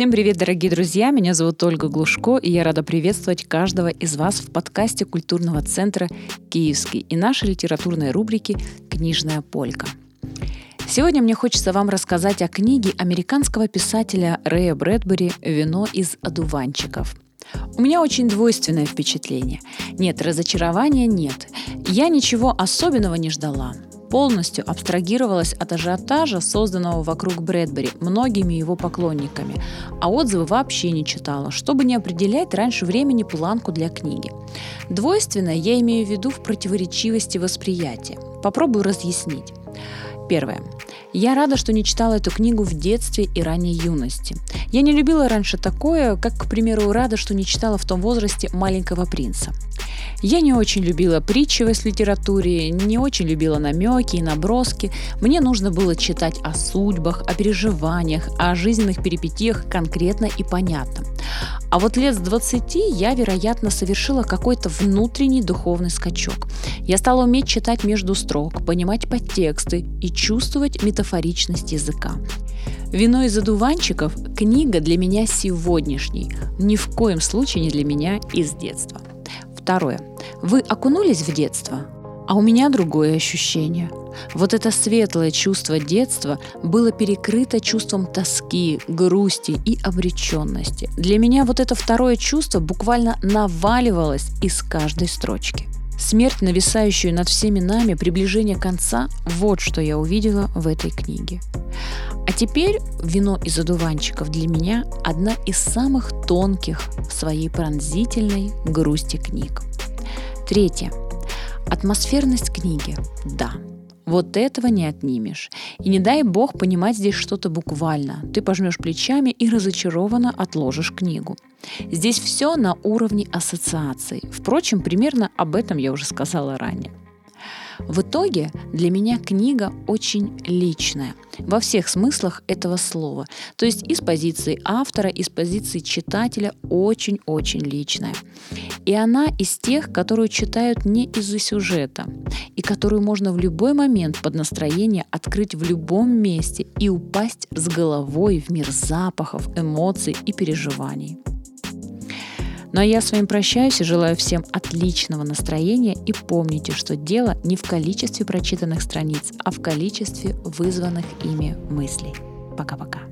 Всем привет, дорогие друзья! Меня зовут Ольга Глушко, и я рада приветствовать каждого из вас в подкасте культурного центра «Киевский» и нашей литературной рубрики «Книжная полька». Сегодня мне хочется вам рассказать о книге американского писателя Рэя Брэдбери «Вино из одуванчиков». У меня очень двойственное впечатление. Нет, разочарования нет. Я ничего особенного не ждала полностью абстрагировалась от ажиотажа, созданного вокруг Брэдбери многими его поклонниками, а отзывы вообще не читала, чтобы не определять раньше времени планку для книги. Двойственное я имею в виду в противоречивости восприятия. Попробую разъяснить. Первое. Я рада, что не читала эту книгу в детстве и ранней юности. Я не любила раньше такое, как, к примеру, рада, что не читала в том возрасте «Маленького принца». Я не очень любила притчивость в литературе, не очень любила намеки и наброски. Мне нужно было читать о судьбах, о переживаниях, о жизненных перипетиях конкретно и понятно. А вот лет с 20 я, вероятно, совершила какой-то внутренний духовный скачок. Я стала уметь читать между строк, понимать подтексты и чувствовать метафоричность языка. «Вино из одуванчиков» – книга для меня сегодняшней, ни в коем случае не для меня из детства. Второе. Вы окунулись в детство, а у меня другое ощущение. Вот это светлое чувство детства было перекрыто чувством тоски, грусти и обреченности. Для меня вот это второе чувство буквально наваливалось из каждой строчки. Смерть, нависающую над всеми нами, приближение конца – вот что я увидела в этой книге. Теперь вино из одуванчиков для меня одна из самых тонких в своей пронзительной грусти книг. Третье. Атмосферность книги. Да, вот этого не отнимешь. И не дай бог понимать здесь что-то буквально. Ты пожмешь плечами и разочарованно отложишь книгу. Здесь все на уровне ассоциаций. Впрочем, примерно об этом я уже сказала ранее. В итоге для меня книга очень личная во всех смыслах этого слова. То есть из позиции автора, из позиции читателя очень-очень личная. И она из тех, которую читают не из-за сюжета, и которую можно в любой момент под настроение открыть в любом месте и упасть с головой в мир запахов, эмоций и переживаний. Ну а я с вами прощаюсь и желаю всем отличного настроения и помните, что дело не в количестве прочитанных страниц, а в количестве вызванных ими мыслей. Пока-пока.